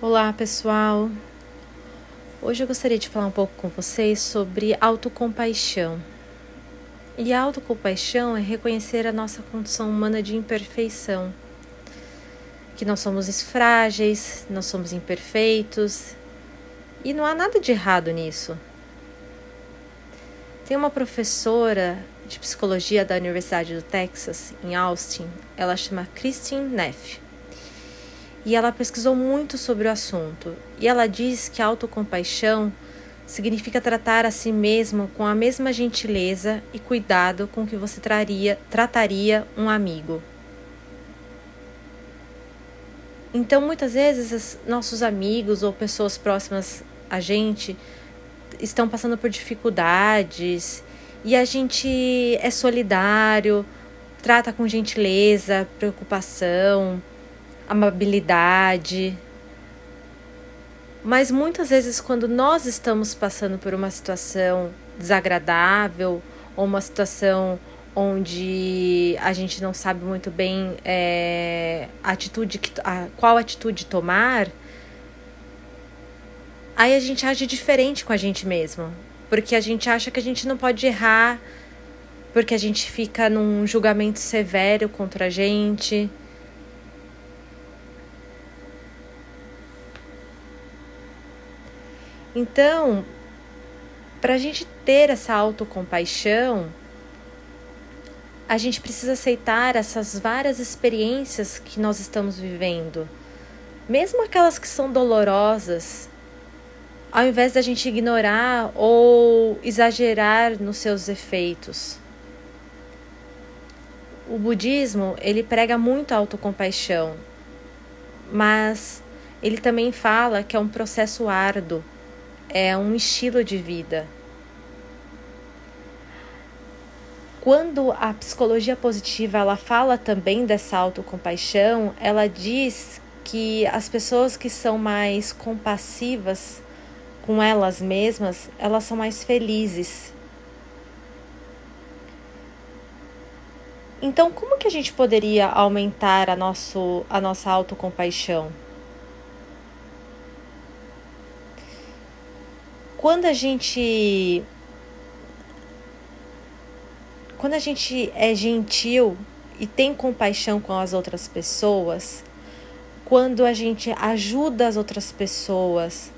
Olá, pessoal. Hoje eu gostaria de falar um pouco com vocês sobre autocompaixão. E a autocompaixão é reconhecer a nossa condição humana de imperfeição. Que nós somos frágeis, nós somos imperfeitos, e não há nada de errado nisso. Tem uma professora de psicologia da Universidade do Texas, em Austin, ela chama Christine Neff e ela pesquisou muito sobre o assunto. E ela diz que autocompaixão significa tratar a si mesmo com a mesma gentileza e cuidado com que você traria, trataria um amigo. Então, muitas vezes, nossos amigos ou pessoas próximas a gente estão passando por dificuldades e a gente é solidário, trata com gentileza, preocupação, amabilidade. Mas muitas vezes, quando nós estamos passando por uma situação desagradável ou uma situação onde a gente não sabe muito bem é, a atitude que, a, qual atitude tomar, aí a gente age diferente com a gente mesmo, porque a gente acha que a gente não pode errar, porque a gente fica num julgamento severo contra a gente. Então, para a gente ter essa autocompaixão, a gente precisa aceitar essas várias experiências que nós estamos vivendo, mesmo aquelas que são dolorosas, ao invés da gente ignorar ou exagerar nos seus efeitos. O budismo, ele prega muito a autocompaixão, mas ele também fala que é um processo árduo é um estilo de vida. Quando a psicologia positiva ela fala também dessa autocompaixão, ela diz que as pessoas que são mais compassivas com elas mesmas, elas são mais felizes. Então, como que a gente poderia aumentar a, nosso, a nossa autocompaixão? Quando a gente quando a gente é gentil e tem compaixão com as outras pessoas, quando a gente ajuda as outras pessoas,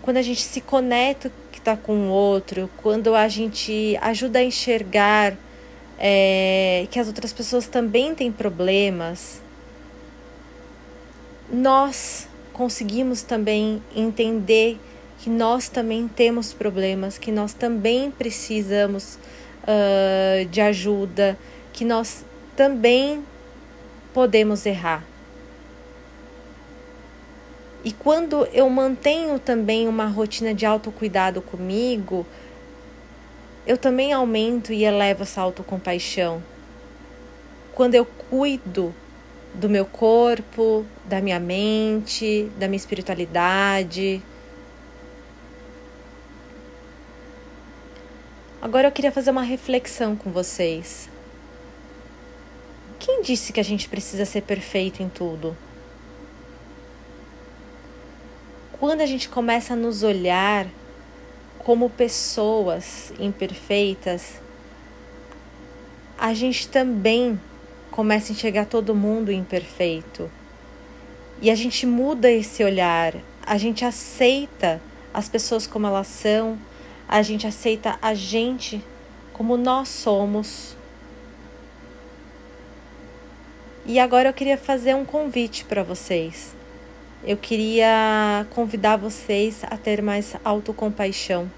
quando a gente se conecta que está com o outro, quando a gente ajuda a enxergar é, que as outras pessoas também têm problemas, nós conseguimos também entender que nós também temos problemas, que nós também precisamos uh, de ajuda, que nós também podemos errar. E quando eu mantenho também uma rotina de autocuidado comigo, eu também aumento e elevo essa autocompaixão. Quando eu cuido do meu corpo, da minha mente, da minha espiritualidade, Agora eu queria fazer uma reflexão com vocês. Quem disse que a gente precisa ser perfeito em tudo? Quando a gente começa a nos olhar como pessoas imperfeitas, a gente também começa a enxergar todo mundo imperfeito. E a gente muda esse olhar, a gente aceita as pessoas como elas são, a gente aceita a gente como nós somos. E agora eu queria fazer um convite para vocês. Eu queria convidar vocês a ter mais autocompaixão.